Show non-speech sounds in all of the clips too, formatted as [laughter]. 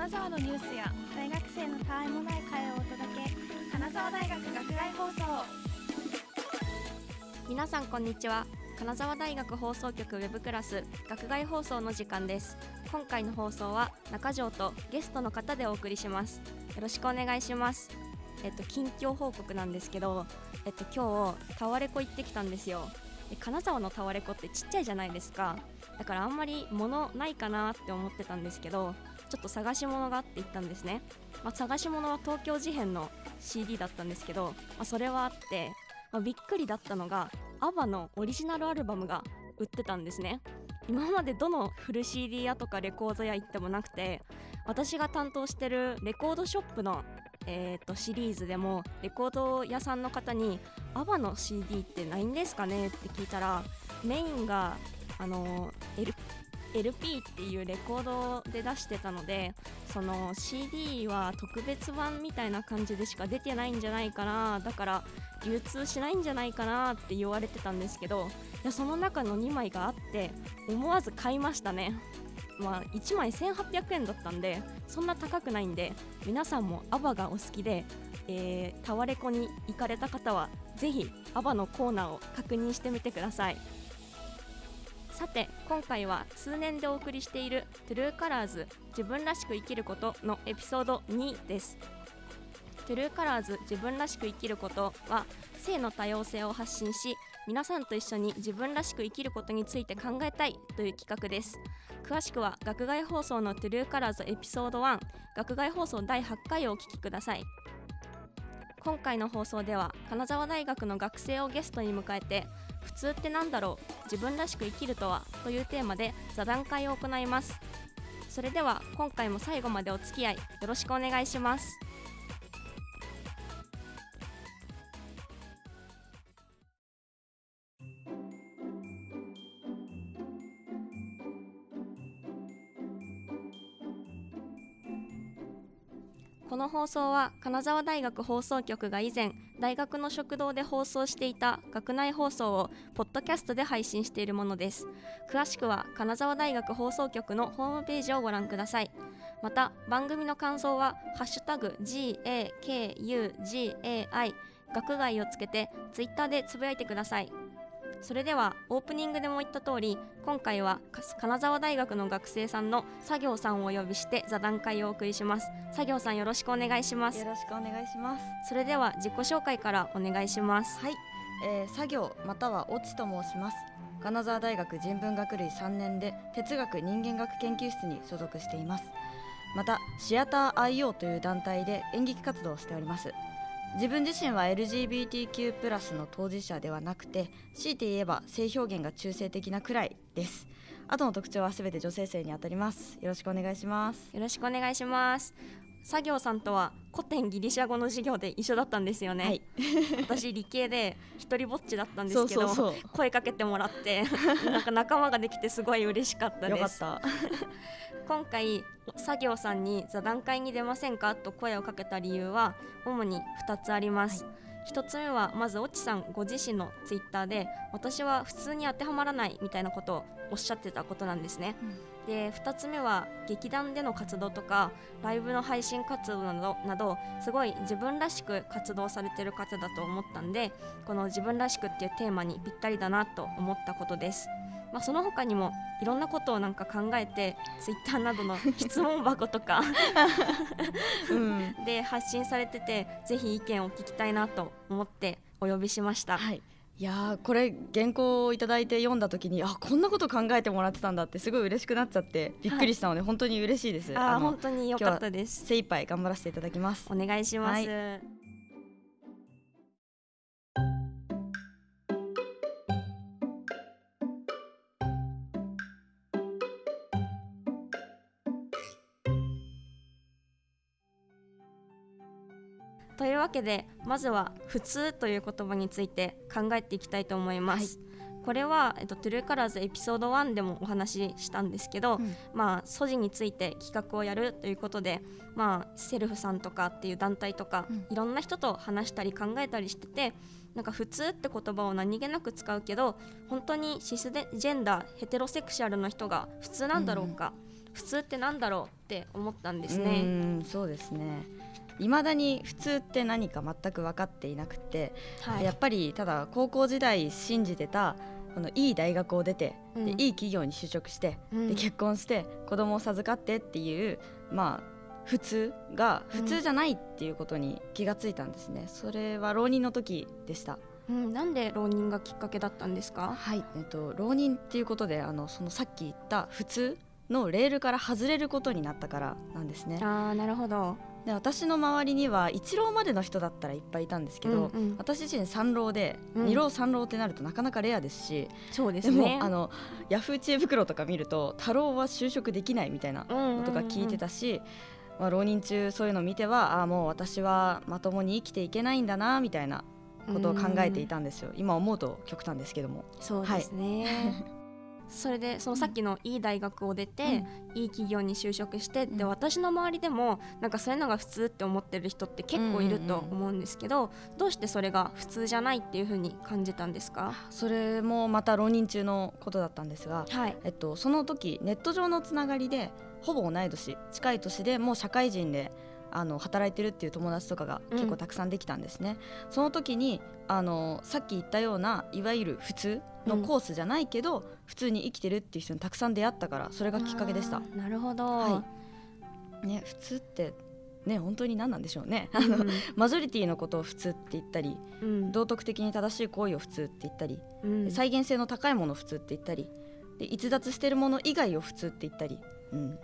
金沢のニュースや大学生のたわいもない会をお届け。金沢大学学外放送。皆さんこんにちは。金沢大学放送局ウェブクラス学外放送の時間です。今回の放送は中条とゲストの方でお送りします。よろしくお願いします。えっと近況報告なんですけどえっと今日タワレコ行ってきたんですよ。で金沢のタワレコってちっちゃいじゃないですか。だからあんまり物ないかなって思ってたんですけどちょっと探し物があって行ったんですね、まあ、探し物は東京事変の CD だったんですけど、まあ、それはあって、まあびっくりだったのが ABBA のオリジナルアルバムが売ってたんですね今までどのフル CD 屋とかレコード屋行ってもなくて私が担当してるレコードショップのえー、とシリーズでもレコード屋さんの方に「ABBA の CD ってないんですかね?」って聞いたらメインがあの L LP っていうレコードで出してたのでその CD は特別版みたいな感じでしか出てないんじゃないかなだから流通しないんじゃないかなって言われてたんですけどいやその中の2枚があって思わず買いましたね。まあ1枚1800円だったんでそんな高くないんで皆さんも ABBA がお好きで、えータワレコに行かれた方はぜひ ABBA のコーナーを確認してみてください。さて今回は通年でお送りしている「True Colors 自分らしく生きること」のエピソード2です。 True Colors 自分らしく生きることは性の多様性を発信し皆さんと一緒に自分らしく生きることについて考えたいという企画です。詳しくは学外放送の True Colors エピソード1学外放送第8回をお聞きください。今回の放送では金沢大学の学生をゲストに迎えて普通って何だろう自分らしく生きるとはというテーマで座談会を行います。それでは今回も最後までお付き合いよろしくお願いします。放送は金沢大学放送局が以前大学の食堂で放送していた学内放送をポッドキャストで配信しているものです。詳しくは金沢大学放送局のホームページをご覧ください。また番組の感想は「ハッシュタグ #GAKUGAI」学外をつけてツイッターでつぶやいてください。それではオープニングでも言った通り今回はか金沢大学の学生さんの作業さんをお呼びして座談会をお送りします作業さんよろしくお願いしますよろしくお願いします。それでは自己紹介からお願いしますはい、えー、作業またはオチと申します。金沢大学人文学類3年で哲学人間学研究室に所属しています。またシアター IO という団体で演劇活動をしております。自分自身は LGBTQ+ の当事者ではなくて強いて言えば性表現が中性的なくらいです。あとの特徴はすべて女性性にあたります。よろしくお願いします。よろしくお願いします作業さんとは古典ギリシャ語の授業で一緒だったんですよね、はい、私理系で一人ぼっちだったんですけど声かけてもらってなんか仲間ができてすごい嬉しかったです。よかった。今回作業さんに座談会に出ませんかと声をかけた理由は主に2つあります、1つ目はまず越智さんご自身のツイッターで私は普通に当てはまらないみたいなことをおっしゃってたことなんですね、で2つ目は劇団での活動とかライブの配信活動などなどすごい自分らしく活動されてる方だと思ったんでこの自分らしくっていうテーマにぴったりだなと思ったことですまあ、その他にもいろんなことをなんか考えてツイッターなどの [laughs] 質問箱とかうん。で発信されててぜひ意見を聞きたいなと思ってお呼びしました、はい。いやーこれ原稿をいただいて読んだ時にあこんなこと考えてもらってたんだってすごい嬉しくなっちゃってびっくりしたので、本当に嬉しいです。あーの本当に良かったです。精一杯頑張らせていただきます。お願いします、はといわけでまずは「普通」という言葉について考えていきたいと思います、これは、えっと、トゥルーカラーズエピソード1でもお話ししたんですけど、うん。まあ素地について企画をやるということで、まあ、セルフさんとかっていう団体とか、うん。いろんな人と話したり考えたりしててなんか普通って言葉を何気なく使うけど本当にシスジェンダーヘテロセクシャルの人が普通なんだろうか、普通ってなんだろうって思ったんですうね。んそうですね未だに普通って何か全く分かっていなくて、はい。やっぱりただ高校時代信じてたこのいい大学を出て、うん。でいい企業に就職して、うん。で結婚して子供を授かってっていうまあ普通が普通じゃないっていうことに気がついたんですね、それは浪人の時でした。うん、なんで浪人がきっかけだったんですか？はい、えっと、浪人っていうことであのそのさっき言った普通のレールから外れることになったからなんですね。あーなるほど、で私の周りには一浪までの人だったらいっぱいいたんですけど、うんうん。私自身三浪で、うん。二浪三浪ってなるとなかなかレアです。しでそうですね。もあのヤフー知恵袋とか見ると太郎は就職できないみたいなうんうんうん。ことが聞いてたし、まあ、浪人中そういうのを見てはああもう私はまともに生きていけないんだなみたいなことを考えていたんですよ、今思うと極端ですけども。そうですね、それでそのさっきのいい大学を出て、いい企業に就職してでうん。私の周りでもなんかそういうのが普通って思ってる人って結構いると思うんですけど、どうしてそれが普通じゃないっていう風に感じたんですか？それもまた浪人中のことだったんですが、はい。えっと、その時ネット上のつながりでほぼ同い年近い年でもう社会人であの働いてるっていう友達とかが結構たくさんできたんですね、その時にあのさっき言ったようないわゆる普通のコースじゃないけど、普通に生きてるっていう人にたくさん出会ったからそれがきっかけでした。なるほど、はね、普通ってね本当に何なんでしょうね、うんマジョリティのことを普通って言ったりうん。道徳的に正しい行為を普通って言ったりうん。再現性の高いものを普通って言ったりで逸脱してるもの以外を普通って言ったり、うん。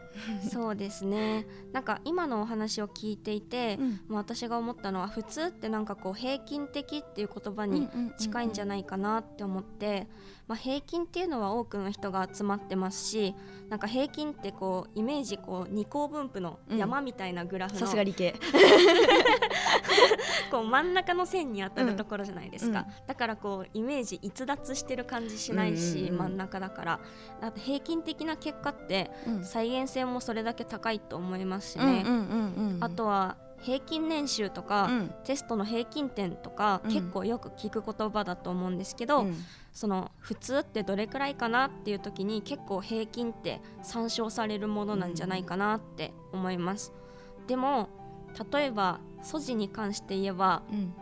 そうですね。なんか今のお話を聞いていて、もう私が思ったのは普通ってなんかこう平均的っていう言葉に近いんじゃないかなって思って、まあ、平均っていうのは多くの人が集まってますしなんか平均ってこうイメージこう二項分布の山みたいなグラフの、さすが理系。[laughs] こう真ん中の線に当たるところじゃないですか、うん。だからこうイメージ逸脱してる感じしないし、うんうんうん真ん中だから。あと平均的な結果ってうん。再現性もそれだけ高いと思いますしね、うんうんうんうん。あとは平均年収とか、うん。テストの平均点とか、うん。結構よく聞く言葉だと思うんですけど、うんその普通ってどれくらいかなっていう時に結構平均って参照されるものなんじゃないかなって思います。でも例えば素地に関して言えばうん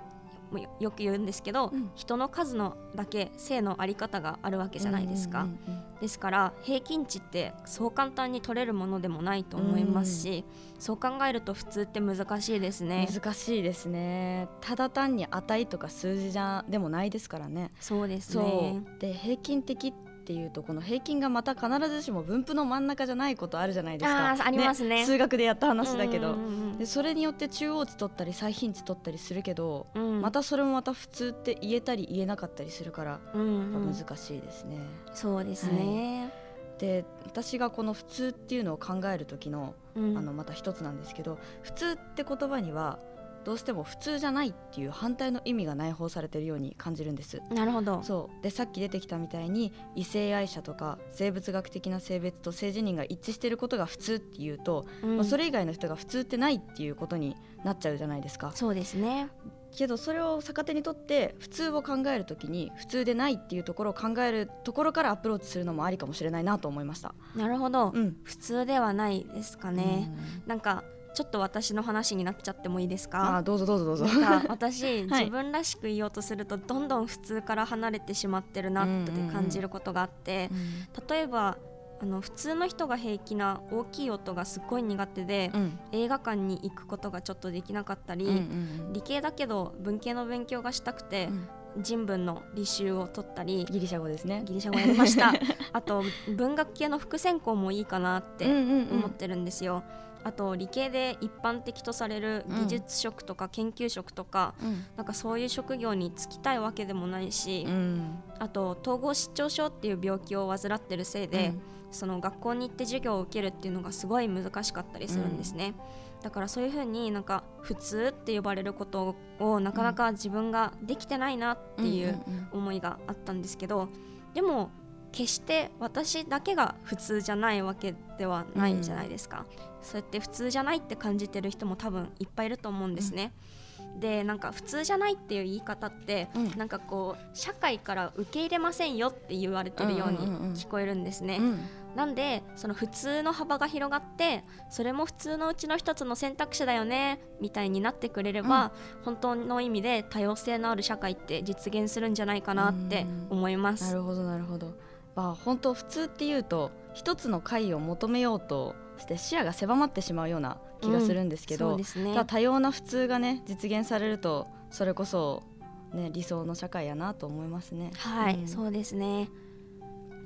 よよく言うんですけど、うん。人の数のだけ性のあり方があるわけじゃないですか、うんうんうんですから平均値ってそう簡単に取れるものでもないと思いますし、そう考えると普通って難しいですね。難しいですね。ただ単に値とか数字じゃでもないですからね。そうですそねう。で平均的っていうとこの平均がまた必ずしも分布の真ん中じゃないことあるじゃないですか。ありますね。数学でやった話だけど、でそれによって中央値取ったり最頻値取ったりするけど、うん。うんまたそれもまた普通って言えたり言えなかったりするから、うんうん。難しいですね。そうですね、で私がこの普通っていうのを考える時のうん。あのまた一つなんですけど普通って言葉にはどうしても普通じゃないっていう反対の意味が内包されてるように感じるんです。なるほど。そう。でさっき出てきたみたいに異性愛者とか生物学的な性別と性自認が一致していることが普通っていうと、うん。まあそれ以外の人が普通ってないっていうことになっちゃうじゃないですか。そうですね。けどそれを逆手にとって普通を考えるときに普通でないっていうところを考えるところからアプローチするのもありかもしれないなと思いました。なるほど、うん。普通ではないですかね、なんかちょっと私の話になっちゃってもいいですうんあかーどうぞどうぞどうぞ。私、[laughs] はい。自分らしく言おうとするとどんどん普通から離れてしまってるなって感じることがあって、例えばあの普通の人が平気な大きい音がすっごい苦手で、うん。映画館に行くことがちょっとできなかったり、うんうん理系だけど文系の勉強がしたくてう、ん。人文の履修を取ったりギリシャ語ですね。ギリシャ語やりました。[laughs] あと文学系の副専攻もいいかなって思思ってるんですよ、あと理系で一般的とされる技術職とか研究職とか、うん。なんかそういう職業に就きたいわけでもないし、うん。あと統合失調症っていう病気を患ってるせいで、その学校に行って授業を受けるっていうのがすごい難しかったりするんですね、だからそういうふうになんか普通って呼ばれることをなかなか自分ができてないなっていう思いがあったんですけどでも決して私だけが普通じゃないわけではないじゃないですか、そうやって普通じゃないって感じてる人も多分いっぱいいると思うんですね、でなんか普通じゃないっていう言い方って、うん。なんかこう社会から受け入れませんよって言われてるようにうんうんうんうん。聞こえるんですね、うん。なんでその普通の幅が広がってそれも普通のうちの一つの選択肢だよねみたいになってくれれば、本当の意味で多様性のある社会って実現するんじゃないかなって思います。なるほどなるほどまあ本当普通っていうと一つの解を求めようとして視野が狭まってしまうような気がするんですけど、そうですね。多様な普通がね実現されるとそれこそ、ね、理想の社会やなと思いますね。はい、うん。そうですね。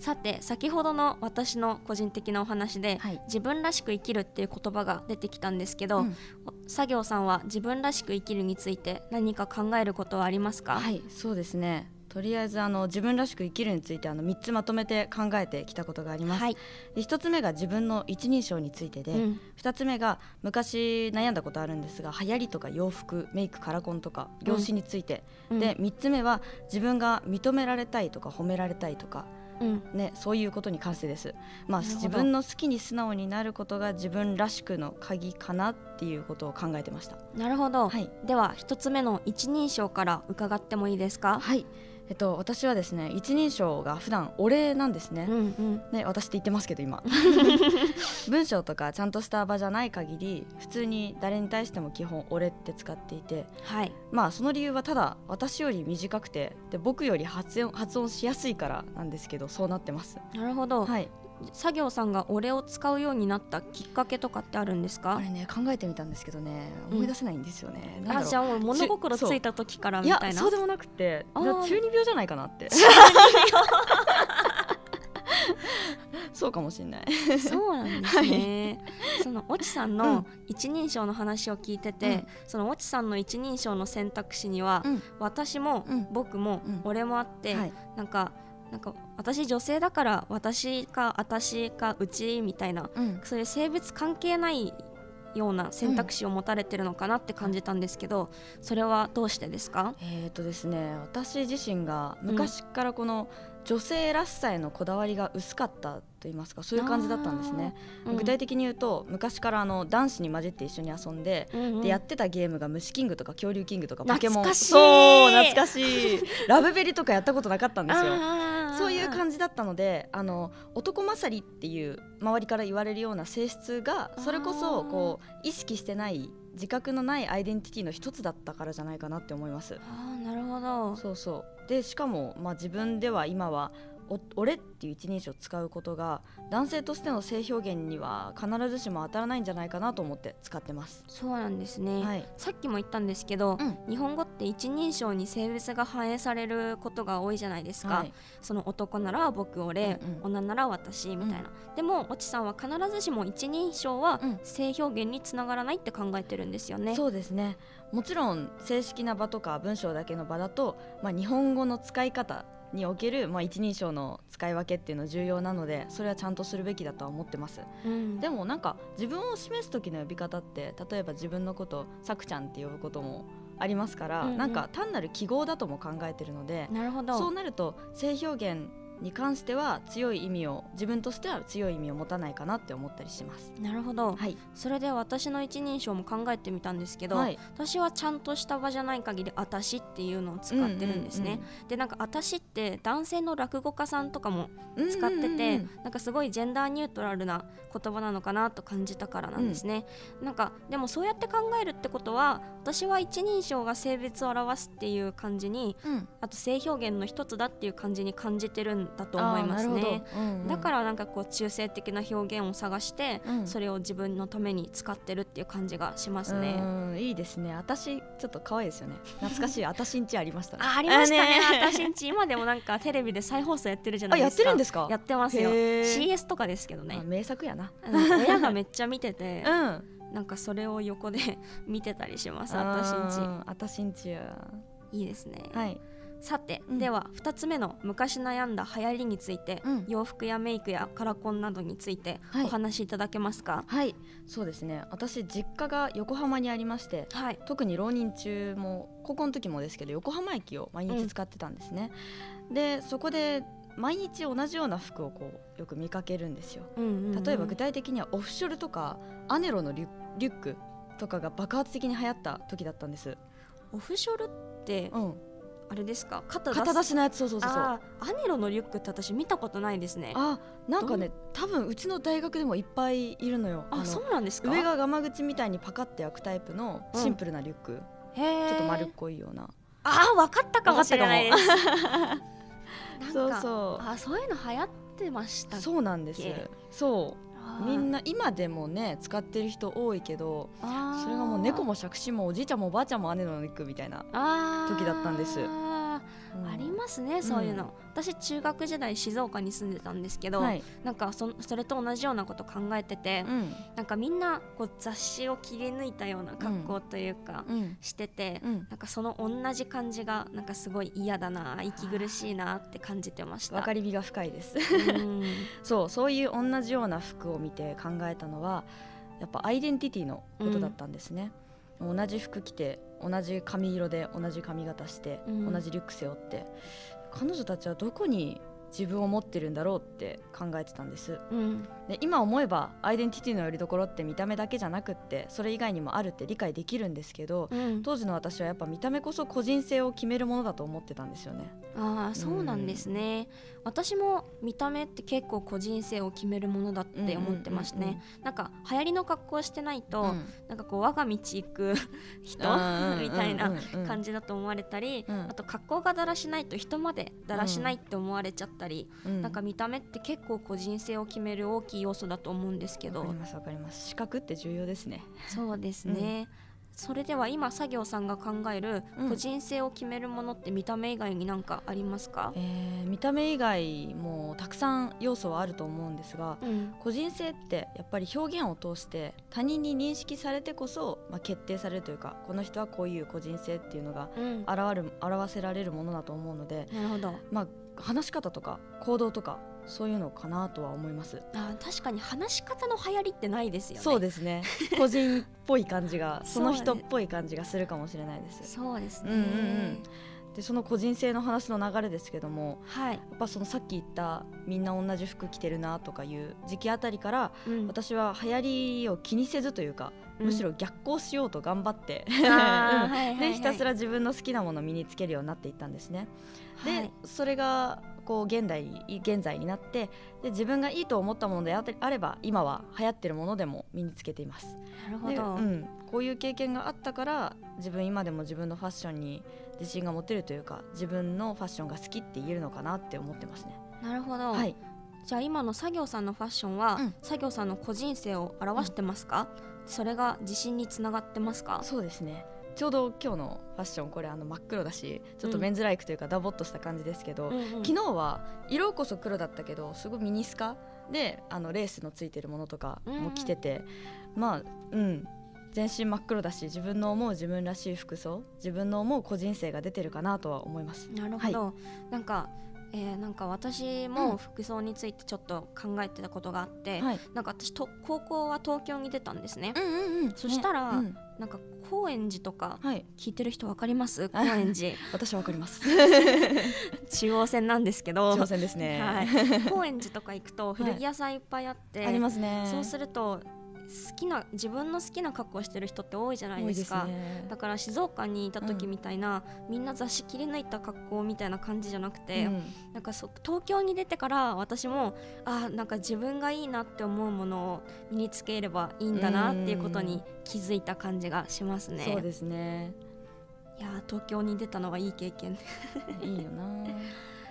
さて先ほどの私の個人的なお話で、はい。自分らしく生きるっていう言葉が出てきたんですけど、うん。作業さんは自分らしく生きるについて何か考えることはありますか、はいそうですねとりあえずあの自分らしく生きるについてあの3つまとめて考えてきたことがあります、はい。で1つ目が自分の一人称についてで、うん。2つ目が昔悩んだことあるんですが流行りとか洋服メイクカラコンとか業種について、うん。で3つ目は自分が認められたいとか褒められたいとか、うん。ね、そういうことに関してです、まあ、自分の好きに素直になることが自分らしくの鍵かなっていうことを考えてました。なるほど、はい。では一つ目の一人称から伺ってもいいですか、はいえっと、私はですね一人称が普段お礼なんですね。うんうん。ね、私って言ってますけど今。[laughs] 文章とかちゃんとした場じゃない限り普通に誰に対しても基本「俺」って使っていて。はい。まあその理由はただ私より短くてで僕より発音発音しやすいからなんですけどそうなってます。なるほど、はい作業さんが俺を使うようになったきっかけとかってあるんですか？あれね考えてみたんですけどねうん。思い出せないんですよね、なんあじゃあもう物心ついた時からみたいな？そう。でもなくて中二病じゃないかなって。[laughs] そうかもしれない。そうなんですね。その越智さんうん。の一人称の話を聞いてて、うん。その越智さんの一人称の選択肢には、うん。私も、うん。僕も、うん。俺もあって、はい。なんかなんか私女性だから私か私かうちみたいなうんそういう性別関係ないような選択肢を持たれてるのかなって感じたんですけど、それはどうしてですか？えーとですね、私自身が昔からこの女性らしさへのこだわりが薄かったと言いますかそういう感じだったんですね、うん。具体的に言うと昔からあの男子に混じって一緒に遊んで、うん。うんでやってたゲームが虫キングとか恐竜キングとかポケモン。懐かしい。そう懐かしい。ラブベリとかやったことなかったんですよ。そういう感じだったのであの男勝りっていう周りから言われるような性質がそれこそこう意識してない自覚のないアイデンティティの一つだったからじゃないかなって思います。あーなるほど。そうそうでしかも、まあ、自分では今は俺っていう一人称を使うことが男性としての性表現には必ずしも当たらないんじゃないかなと思って使ってます。そうなんですね。はい、さっきも言ったんですけど、うん。日本語って一人称に性別が反映されることが多いじゃないですか、はい。その男なら僕俺、うんうん。女なら私みたいな、でも越智さんは必ずしも一人称はうん。性表現につながらないって考えてるんですよね、そうですね。もちろん正式な場とか文章だけの場だと、まあ、日本語の使い方における、まあ、一人称の使い分けっていうのは重要なのでそれはちゃんとするべきだとは思ってます。うん。でもなんか自分を示す時の呼び方って例えば自分のことをさくちゃんって呼ぶこともありますから、うんうん。なんか単なる記号だとも考えてるのでなるほど。そうなると性表現に関しては強い意味を自分としては強い意味を持たないかなって思ったりします。なるほど、はい、それで私の一人称も考えてみたんですけど、はい、私はちゃんとした場じゃない限り「あたし」っていうのを使ってるんですね、でなんか「あたし」って男性の落語家さんとかもうんうんうん使ってて、うんうんうんなんかすごいジェンダーニュートラルな言葉なのかなと感じたからなんですね、なんかでもそうやって考えるってことは私は一人称が性別を表すっていう感じにうん。あと性表現の一つだっていう感じに感じてるんだと思いますねうんうん。だからなんかこう中性的な表現を探して、うん。それを自分のために使ってるっていう感じがしますね、うんいいですね。私ちょっと可愛いですよね。懐かしい。[laughs] 私んちありましたね。あありましたね。私んち今でもなんかテレビで再放送やってるじゃないですか。てるんですか？やってますよ。CS とかですけどあね名作やな。うん親がめっちゃ見ててうん。なんかそれを横で [laughs] 見てたりします私んち。あ私んちやいいですね、はいさて、うん。では2つ目の昔悩んだ流行りについて、うん。洋服やメイクやカラコンなどについてはい。お話しいただけますか？はい。そうですね。私実家が横浜にありましてはい、特に浪人中も高校の時もですけど横浜駅を毎日使ってたんですね、でそこで毎日同じような服をこうよく見かけるんですよ。うんうんうん。例えば具体的にはオフショルとかアネロのリュリュックとかが爆発的に流行った時だったんです。オフショルってうんあれですか？肩出す？肩出しのやつそうそうそうそう。アネロのリュックって私見たことないですね。あなんかね多分うちの大学でもいっぱいいるのよ。あのそうなんですか？上がガマ口みたいにパカって開くタイプのシンプルなリュック、へー。ちょっと丸っこいような。あー分かったかもしれない [laughs] そうそう。あそういうの流行ってましたそうなんです。そうみんな今でもね使ってる人多いけどそれがもう猫も杓子もおじいちゃんもおばあちゃんも姉のリュックみたいな、時だったんですあうん。りますねそういうの、私中学時代静岡に住んでたんですけど、はい、なんかそそれと同じようなこと考えてて、うん。なんかみんなこう雑誌を切り抜いたような格好というか、うん。してて、うん。なんかその同じ感じがなんかすごい嫌だな息苦しいなって感じてました。分かりみが深いです。うん。[laughs] そうそういう同じような服を見て考えたのはやっぱアイデンティティのことだったんですね、同じ服着て同じ髪色で同じ髪型して、うん。同じリュック背負って彼女たちはどこに自分を持ってるんだろうって考えてたんです。うんで今思えばアイデンティティのよりどころって見た目だけじゃなくってそれ以外にもあるって理解できるんですけどうん。当時の私はやっぱ見た目こそ個人性を決めるものだと思ってたんですよね。ああそうなんですね、私も見た目って結構個人性を決めるものだって思ってましてね、なんか流行りの格好してないと、うん。なんかこう我が道行く [laughs] 人うんみたいな感じ、じだと思われたり、うん。あと格好がだらしないと人までだらしないって思われちゃったり、うん。なんか見た目って結構個人性を決める大きい要素だと思うんですけどわかりますわかります。視覚って重要ですね。そうですね、それでは今作業さんが考えるうん。個人性を決めるものって見た目以外になんかありますか、えー見た目以外もたくさん要素はあると思うんですがうん。個人性ってやっぱり表現を通して他人に認識されてこそ、まあ、決定されるというかこの人はこういう個人性っていうのがうん、現る表せられるものだと思うので、なるほど。まあ、話し方とか行動とかそういうのかなとは思います。あー確かに話し方の流行りってないですよね。そうですね。個人っぽい感じが [laughs] その人っぽい感じがするかもしれないです。そうですね、うんうんうんでその個人性の話の流れですけどもはい、やっぱそのさっき言ったみんな同じ服着てるなとかいう時期あたりからうん。私は流行りを気にせずというか、うん。むしろ逆行しようと頑張って [laughs] でひたすら自分の好きなものを身につけるようになっていったんですね。で、はい。それがこう現代に現在になってで自分がいいと思ったものでああれば今は流行ってるものでも身につけています。でなるほど、うん、こういう経験があったから自分今でも自分のファッションに自信が持てるというか自分のファッションが好きって言えるのかなって思ってますね。なるほど、はい、じゃあ今の作業さんのファッションは、うん。作業さんの個人性を表してますか、それが自信につながってますか？そうですね。ちょうど今日のファッションこれあの真っ黒だしちょっとメンズライクというかダボっとした感じですけど、うんうん昨日は色こそ黒だったけどすごいミニスカであのレースのついてるものとかも着てて、まあうん全身真っ黒だし自分の思う自分らしい服装自分の思う個人性が出てるかなとは思います。なるほど、なんか、えーなんか私うん。も服装についてちょっと考えてたことがあって、はい、なんか私と高校は東京に出たんですね、うんうんうん。そしたらね。うん。なんか高円寺とかはい。聞いてる人わかります？高円寺。[laughs] 私はわかります。[laughs] 中央線なんですけど。挑戦ですね。はい、高円寺とか行くと古着屋さんいっぱいあって、[laughs] ありますね。そうすると好きな自分の好きな格好してる人って多いじゃないですかねだから静岡にいた時みたいな、みんな雑誌切り抜いた格好みたいな感じじゃなくて、うんなんかそ東京に出てから私もあーなんか自分がいいなって思うものを身につければいいんだなっていうことに気づいた感じがしますね。そうですね。いやー東京に出たのはいい経験 [laughs] いいよな。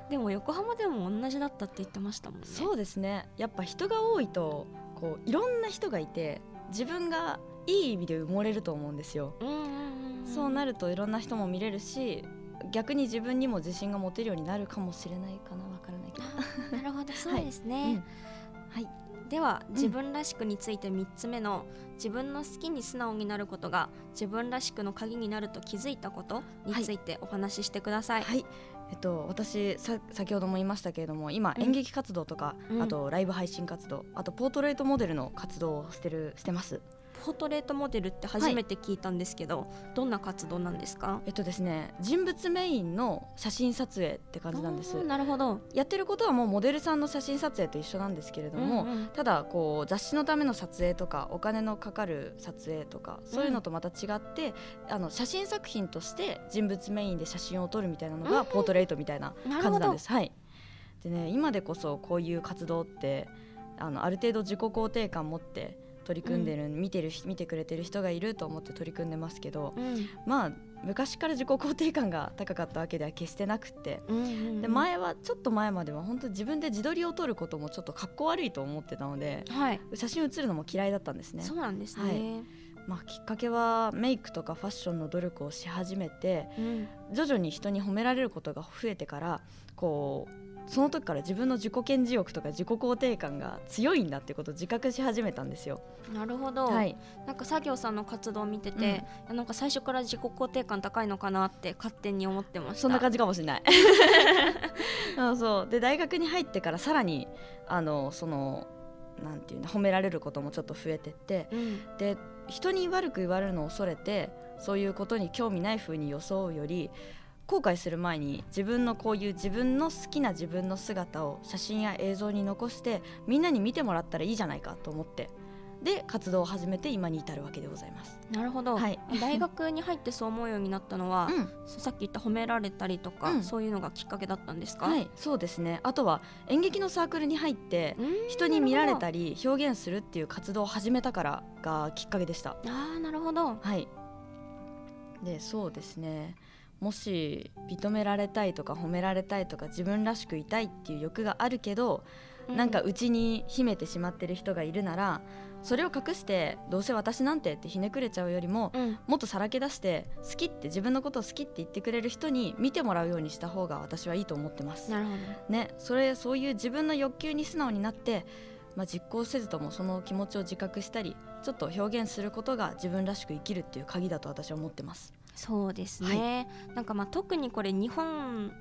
でも横浜でも同じだったって言ってましたもんね。そうですね。やっぱ人が多いとこういろんな人がいて自分がいい意味で埋もれると思うんですよ。うんうんうんうんそうなるといろんな人も見れるし逆に自分にも自信が持てるようになるかもしれないかなわからないけど。なるほど [laughs] そうですね。うんはい。では自分らしくについて3つ目の、自分の好きに素直になることが自分らしくの鍵になると気づいたことについてお話ししてください。はい。えっと、私さ先ほども言いましたけれども今、うん。演劇活動とか、うん。あとライブ配信活動あとポートレートモデルの活動をしてるしてますポートレートモデルって初めて聞いたんですけど、どんな活動なんですか？えっとですね人物メインの写真撮影って感じなんです。なるほど。やってることはもうモデルさんの写真撮影と一緒なんですけれども、うんうんただこう雑誌のための撮影とかお金のかかる撮影とかそういうのとまた違って、あの写真作品として人物メインで写真を撮るみたいなのがポートレートみたいな感じなんです。はい、でね今でこそこういう活動ってあのある程度自己肯定感持って取り組んでる、見てる見てくれてる人がいると思って取り組んでますけどうん。まあ昔から自己肯定感が高かったわけでは決してなくてうんうんうん。で前はちょっと前までは本当自分で自撮りを撮ることもちょっとかっこ悪いと思ってたのではい。写真写るのも嫌いだったんですね。そうなんですね、はい。まあ、きっかけはメイクとかファッションの努力をし始めてうん。徐々に人に褒められることが増えてからこうその時から自分の自己顕示欲とか自己肯定感が強いんだってことを自覚し始めたんですよ。なるほど、はい、なんか作業さんの活動を見てて、いやなんか最初から自己肯定感高いのかなって勝手に思ってました。そんな感じかもしれない。[laughs] そうそうで大学に入ってからさらにあのそのなんていうの褒められることもちょっと増えてってうん。で人に悪く言われるのを恐れてそういうことに興味ない風に装うより後悔する前に自分のこういう自分の好きな自分の姿を写真や映像に残してみんなに見てもらったらいいじゃないかと思って。で活動を始めて今に至るわけでございます。なるほど、はい。大学に入ってそう思うようになったのは、うん。さっき言った褒められたりとか、うん。そういうのがきっかけだったんですか、はい、そうですね。あとは演劇のサークルに入ってうん人に見られたり表現するっていう活動を始めたからがきっかけでした。あーなるほど。はい。でそうですねもし認められたいとか褒められたいとか自分らしくいたいっていう欲があるけど、なんか内に秘めてしまってる人がいるならそれを隠してどうせ私なんてってひねくれちゃうよりもうんもっとさらけ出して好きって自分のことを好きって言ってくれる人に見てもらうようにした方が私はいいと思ってます。なるほどね、それそういう自分の欲求に素直になって、まあ、実行せずともその気持ちを自覚したりちょっと表現することが自分らしく生きるっていう鍵だと私は思ってます。そうですね、なんかまあ特にこれ日本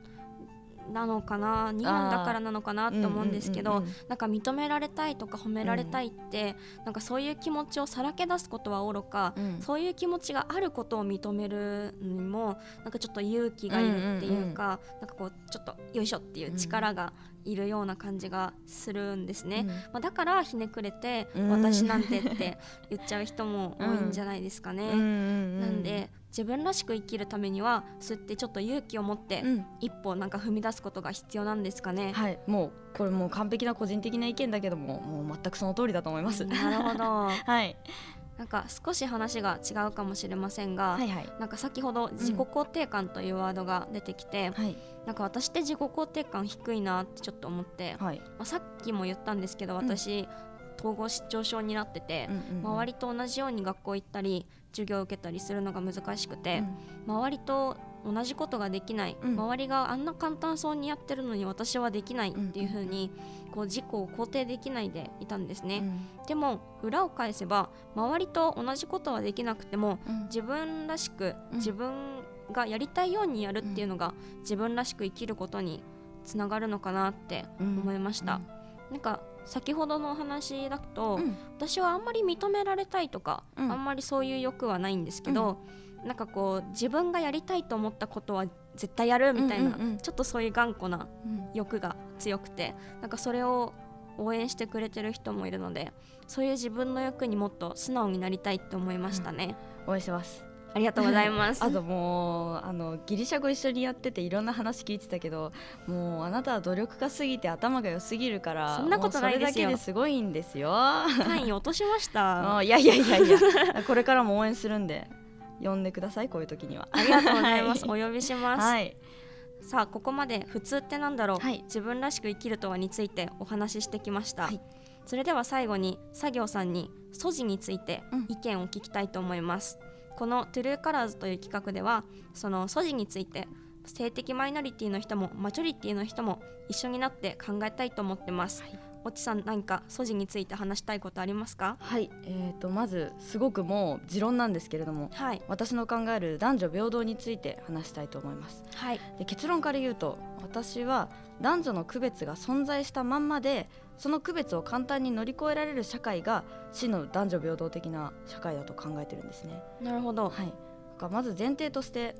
なのかな日本だからなのかなって思うんですけど、うんうんうんうん。なんか認められたいとか褒められたいって、なんかそういう気持ちをさらけ出すことはおろか、うん。そういう気持ちがあることを認めるにもなんかちょっと勇気がいるっていうか、なんかこうちょっとよいしょっていう力がいるような感じがするんですね。うん。まあ、だからひねくれて、うん。私なんてって言っちゃう人も多いんじゃないですかね。うんうんうん。なんで自分らしく生きるためにはそうやってちょっと勇気を持ってうん。一歩なんか踏み出すことが必要なんですかね。はい、もうこれもう完璧な個人的な意見だけどももう全くその通りだと思います。なるほど。[laughs] はい、なんか少し話が違うかもしれませんが、はいはい。なんか先ほど自己肯定感というワードが出てきて、はい。なんか私って自己肯定感低いなってちょっと思って、はい、まあ、さっきも言ったんですけど私、統合失調症になってて、うんうんと同じように学校行ったり授業を受けたりするのが難しくて、うん。周りと同じことができない、うん。周りがあんな簡単そうにやってるのに私はできないっていう風に、こう自己を肯定できないでいたんですね、でも裏を返せば周りと同じことはできなくてもうん。自分らしくうん。自分がやりたいようにやるっていうのが自分らしく生きることにつながるのかなってうん思いました、なんか先ほどのお話だと、うん。私はあんまり認められたいとか、うん。あんまりそういう欲はないんですけど、なんかこう自分がやりたいと思ったことは絶対やるみたいな、うんうんうん。ちょっとそういう頑固なうん。欲が強くてなんかそれを応援してくれてる人もいるのでそういう自分の欲にもっと素直になりたいって思いましたね、応援してます。ありがとうございます。あともうあのギリシャ語一緒にやってていろんな話聞いてたけどもうあなたは努力家すぎて頭が良すぎるからそんなことないですよ。それだけですごいんですよ。単位落としました。あいやいやいやいや。これからも応援するんで呼んでくださいこういう時には。ありがとうございます、はお呼びします、はい。さあここまで普通ってなんだろう、はい。自分らしく生きるとはについてお話ししてきました、はい。それでは最後に作業さんに素地についてうん。意見を聞きたいと思います、このトゥルーカラーズという企画ではその素地について性的マイノリティの人もマジョリティの人も一緒になって考えたいと思ってます、はい。おちさん何か素地について話したいことありますか？はい、えー、とまずすごくもう持論なんですけれどもはい。私の考える男女平等について話したいと思います。はい。で結論から言うと私は男女の区別が存在したまんまでその区別を簡単に乗り越えられる社会が真の男女平等的な社会だと考えてるんですね。なるほど。はい、がまず前提として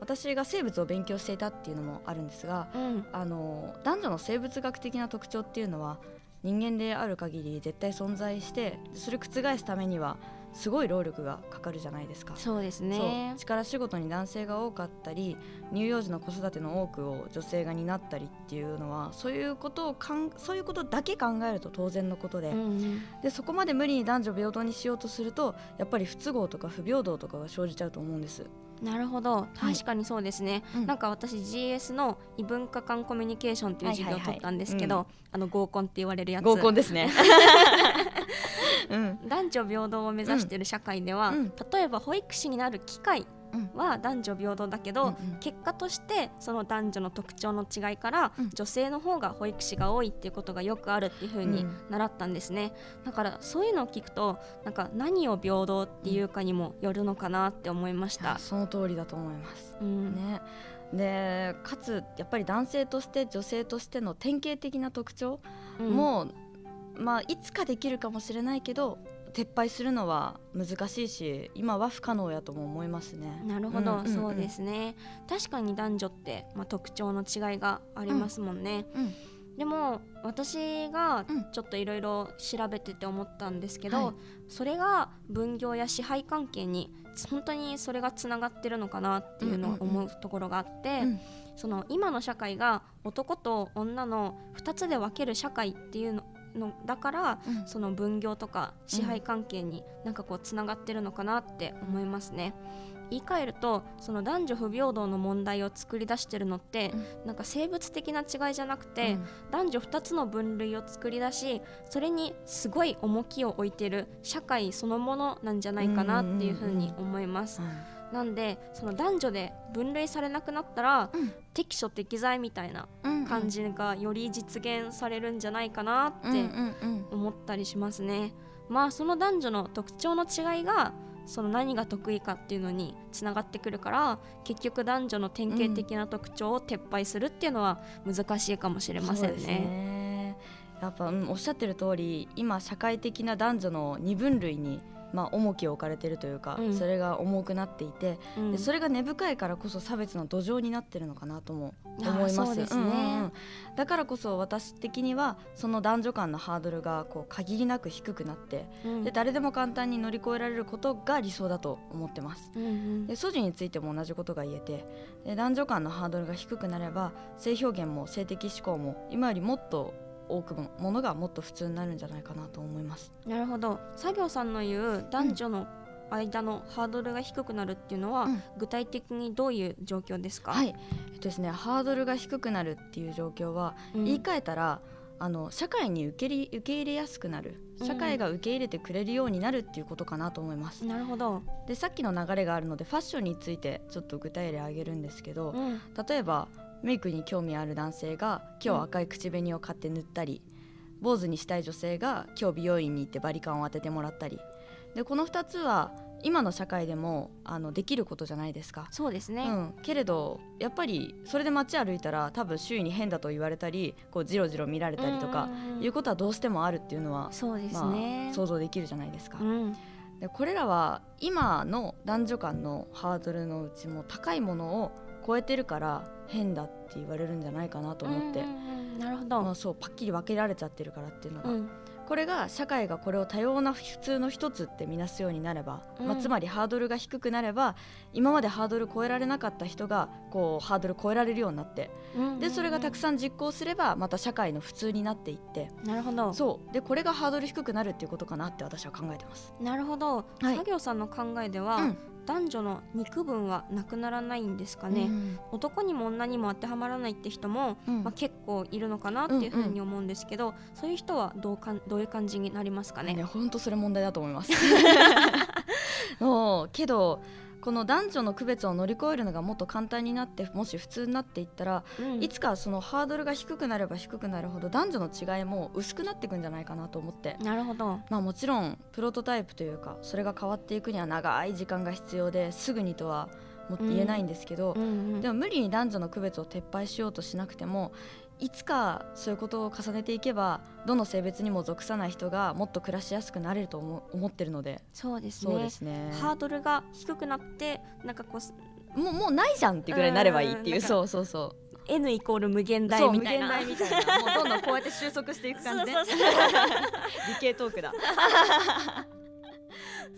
私が生物を勉強していたっていうのもあるんですがうん。あの男女の生物学的な特徴っていうのは人間である限り絶対存在してそれを覆すためにはすごい労力がかかるじゃないですか。そうですね力仕事に男性が多かったり乳幼児の子育ての多くを女性が担ったりっていうのはそういうことをかんそういうことだけ考えると当然のことで,、うんうんでそこまで無理に男女平等にしようとするとやっぱり不都合とか不平等とかが生じちゃうと思うんです。なるほど。い確かにそうですね、うん。なんか私 GS の異文化間コミュニケーションっていう授業をはいはいはい取ったんですけど、うんあの合コンって言われるやつ。合コンですね。[laughs] うん。男女平等を目指している社会では、うん。例えば保育士になる機会うんは男女平等だけど、うんうん。結果としてその男女の特徴の違いから、うん。女性の方が保育士が多いっていうことがよくあるっていう風にうん。習ったんですね、だからそういうのを聞くとなんか何を平等っていうかにもよるのかなって思いました。いや、その通りだと思います。うん。ね、でかつやっぱり男性として女性としての典型的な特徴うん。も、まあ、いつかできるかもしれないけど撤廃するのは難しいし今は不可能やとも思いますね。なるほど、うんうんうんそうですね。確かに男女って、まあ、特徴の違いがありますもんね、うんでも私がうん。ちょっといろいろ調べてて思ったんですけど、はい。それが分業や支配関係に本当にそれがつながってるのかなっていうのをうんうん思うところがあって、うん。その今の社会が男と女の2つで分ける社会っていうののだからうん。その分業とか支配関係になんかこうつながってるのかなって思いますね。言い換えるとその男女不平等の問題を作り出してるのって、なんか生物的な違いじゃなくて、うん。男女2つの分類を作り出しそれにすごい重きを置いてる社会そのものなんじゃないかなっていうふうに思います。なんでその男女で分類されなくなったら、うん。適所適材みたいなうん感じがより実現されるんじゃないかなって思ったりしますね。まあその男女の特徴の違いがその何が得意かっていうのにつながってくるから結局男女の典型的な特徴を撤廃するっていうのは難しいかもしれませんそうですね。ね。やっぱ、うんおっしゃってる通り今社会的な男女の二分類に、まあ、重きを置かれてるというか、うん。それが重くなっていて、うん。でそれが根深いからこそ差別の土壌になってるのかなとも思います。ね。んうんうん。だからこそ私的にはその男女間のハードルがこう限りなく低くなってうん。で誰でも簡単に乗り越えられることが理想だと思ってます。うんうん。で素地についても同じことが言えてで男女間のハードルが低くなれば性表現も性的指向も今よりもっと多くのものがもっと普通になるんじゃないかなと思います。なるほど。作業さんの言う男女の間のハードルが低くなるっていうのは、うん。具体的にどういう状況ですか、はい、えっとですねハードルが低くなるっていう状況は、うん。言い換えたらあの社会に受けり受け入れやすくなる。社会が受け入れてくれるようになるっていうことかなと思います。なるほど、でさっきの流れがあるのでファッションについてちょっと具体例挙げるんですけど、うん。例えばメイクに興味ある男性が今日赤い口紅を買って塗ったり、坊主にしたい女性が今日美容院に行ってバリカンを当ててもらったり。でこの2つは今の社会でもあのできることじゃないですか。そうですね、うん、けれどやっぱりそれで街歩いたら多分周囲に変だと言われたりこうジロジロ見られたりとかうんいうことはどうしてもあるっていうのは、そうですまねあ、、想像できるじゃないですか。うん。でこれらは今の男女間のハードルのうちも高いものを超えてるから変だって言われるんじゃないかなと思って、なるほど、まあ、そうパッキリ分けられちゃってるからっていうのが、うん。これが社会がこれを多様な普通の一つって見なすようになれば、うん。まあ、つまりハードルが低くなれば今までハードル超えられなかった人がこうハードル超えられるようになってでそれがたくささん実行すればまた社会の普通になっていって。んなるほど。そう。でこれがハードル低くなるっていうことかなって私は考えてます。なるほど、はい。作業さんの考えでは、うん男女の二区分はなくならないんですかね、うん男にも女にも当てはまらないって人も、うんまあ、結構いるのかなっていうふうに思うんですけど、そういう人はどうかんどういう感じになりますかね。ね、本当それ問題だと思います。[laughs] [laughs] もうけどこの男女の区別を乗り越えるのがもっと簡単になってもし普通になっていったら、うん。いつかそのハードルが低くなれば低くなるほど男女の違いも薄くなっていくんじゃないかなと思って。なるほど、まあ、もちろんプロトタイプというかそれが変わっていくには長い時間が必要ですぐにとはも言えないんですけど、うんうん。でも無理に男女の区別を撤廃しようとしなくてもいつかそういうことを重ねていけばどの性別にも属さない人がもっと暮らしやすくなれると思思ってるので。そうですね。そうですね。ハードルが低くなってなんかこうもうもうないじゃんっていうぐらいになればいいっていううんそうそうそう。N イコール無限大みたいな。無限大みたいな。もうどんどんこうやって収束していく感じね [laughs] 理系トークだ。[laughs]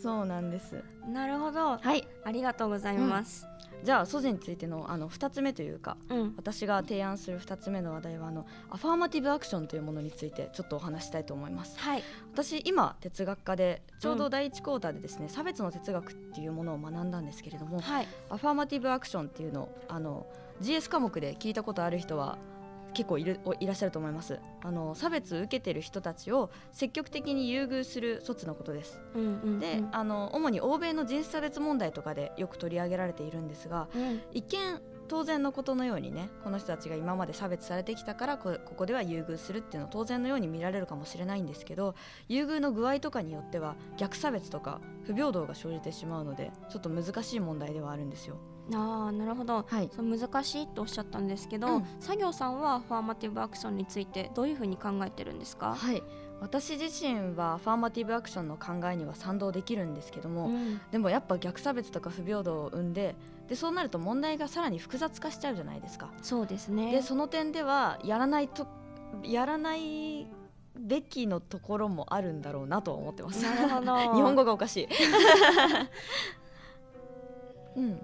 そうなんです。なるほど。はい。ありがとうございます、じゃあ素地についてのあの2つ目というかうん。私が提案する2つ目の話題はあのアファーマティブアクションというものについてちょっとお話したいと思います。はい。私今哲学科でちょうど第一クォーターでですね、差別の哲学っていうものを学んだんですけれどもはい。アファーマティブアクションっていうのをあの GS 科目で聞いたことある人は結構いるおいらっしゃると思います。あの差別受けてる人たちを積極的に優遇する措置のことです。うんうんうん。で、あの主に欧米の人種差別問題とかでよく取り上げられているんですがうん。一見当然のことのようにねこの人たちが今まで差別されてきたからこここでは優遇するっていうのは当然のように見られるかもしれないんですけど優遇の具合とかによっては逆差別とか不平等が生じてしまうのでちょっと難しい問題ではあるんですよ。ああなるほど。はい。そう難しいとおっしゃったんですけど、うん。作業さんはファーマティブアクションについてどういうふうに考えてるんですか、はい。私自身はファーマティブアクションの考えには賛同できるんですけども、うん。でもやっぱ逆差別とか不平等を生んででそうなると問題がさらに複雑化しちゃうじゃないですか。そうですね。でその点ではやらないとやらないべきのところもあるんだろうなとは思ってます。なるほど。[laughs] 日本語がおかしい。[laughs] うん、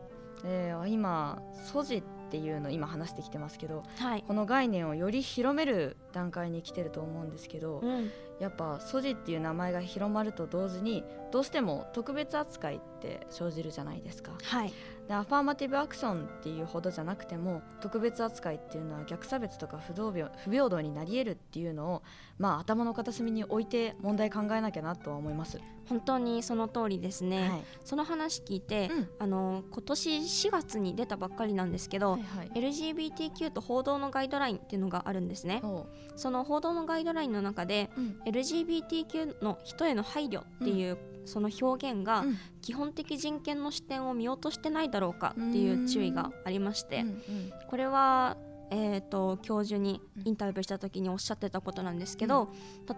えー今素地っていうの今話してきてますけどはい、この概念をより広める段階に来てると思うんですけど、うん、やっぱ素地っていう名前が広まると同時にどうしても特別扱いって生じるじゃないですか。はいでアファーマティブアクションっていうほどじゃなくても特別扱いっていうのは逆差別とか不同病不平等になり得るっていうのを、まあ、頭の片隅に置いて問題考えなきゃなとは思います。本当にその通りですね、はい。その話聞いて、うん。あの今年4月に出たばっかりなんですけど、はいはい、LGBTQ と報道のガイドラインっていうのがあるんですね。そその報道のガイドラインの中でう、うん、LGBTQ の人への配慮っていう、その表現がうん。基本的人権の視点を見落としてないだろうかっていう注意がありまして、うんうん。これは、えー、と教授にインタビューした時におっしゃってたことなんですけど、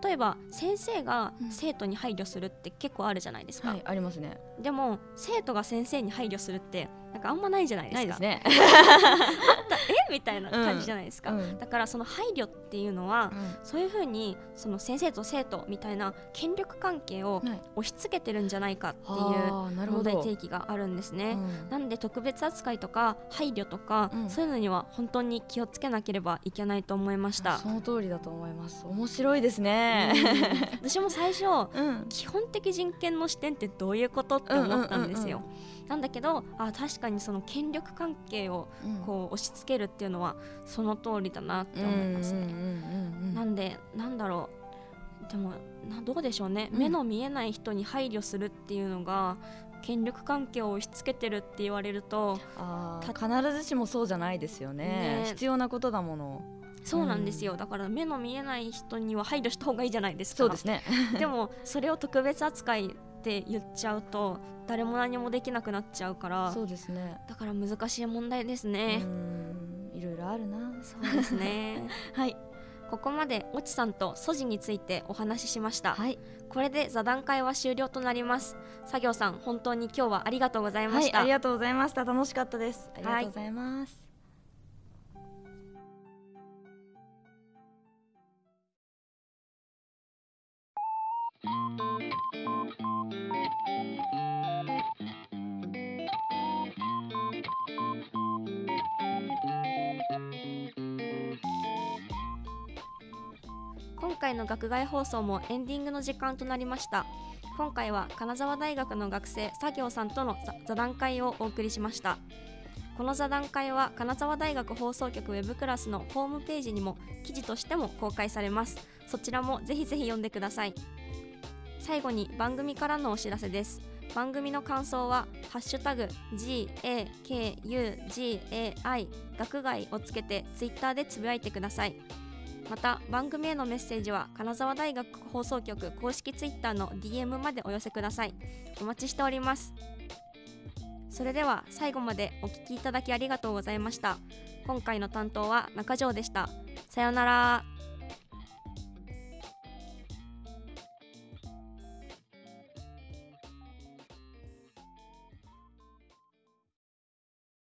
例えば先生がうん。生徒に配慮するって結構あるじゃないですか、はいありますね。でも生徒が先生に配慮するってなんかあんまないじゃないですかないですね。[laughs] え？みたいな感じじゃないですか、うんだからその配慮っていうのは、そういうふうにその先生と生徒みたいな権力関係をはい押し付けてるんじゃないかっていう問題ど。提起があるんですね。うんなんで特別扱いとか配慮とか、うんそういうのには本当に気をつけなければいけないと思いましたそ。の通りだと思います。面白いですね。うん私も最初うん。基本的人権の視点ってどういうことって思ったんですよ。なんだけどあ確かにその権力関係をうん。こう押し付けるっていうのはその通りだなって思いますね。うんうんうんうんなんでなんだろう。でもなどうでしょうね、うん。目の見えない人に配慮するっていうのが権力関係を押し付けてるって言われると必ずしもそうじゃないですよね。ね。必要なことだもの。そうなんですよ、だから目の見えない人には配慮した方がいいじゃないですか。そうですね。[laughs] でもそれを特別扱いって言っちゃうと誰も何もできなくなっちゃうからそうですね。だから難しい問題ですうね、ん。いろいろあるな。そう。ですね。[laughs] はい。ここまで越智さんと素地についてお話ししました、はい。これで座談会は終了となります。作業さん本当に今日はありがとうございまはいした、ありがとうございました。楽しかったです。ありがとうございます、今回の学外放送もエンディングの時間となりました。今回は金沢大学の学生作業さんとの座座談会をお送りしました。この座談会は金沢大学放送局ウェブクラスのホームページにも記事としても公開されます。そちらもぜひぜひ読んでください。最後に番組からのお知らせです。番組の感想は「ハッシュタグ #GAKUGAI 学外」をつけてツイッターでつぶやいてください。また番組へのメッセージは金沢大学放送局公式ツイッターの DM までお寄せください。お待ちしております。それでは最後までお聴きいただきありがとうございました。今回の担当は中条でした。さようなら。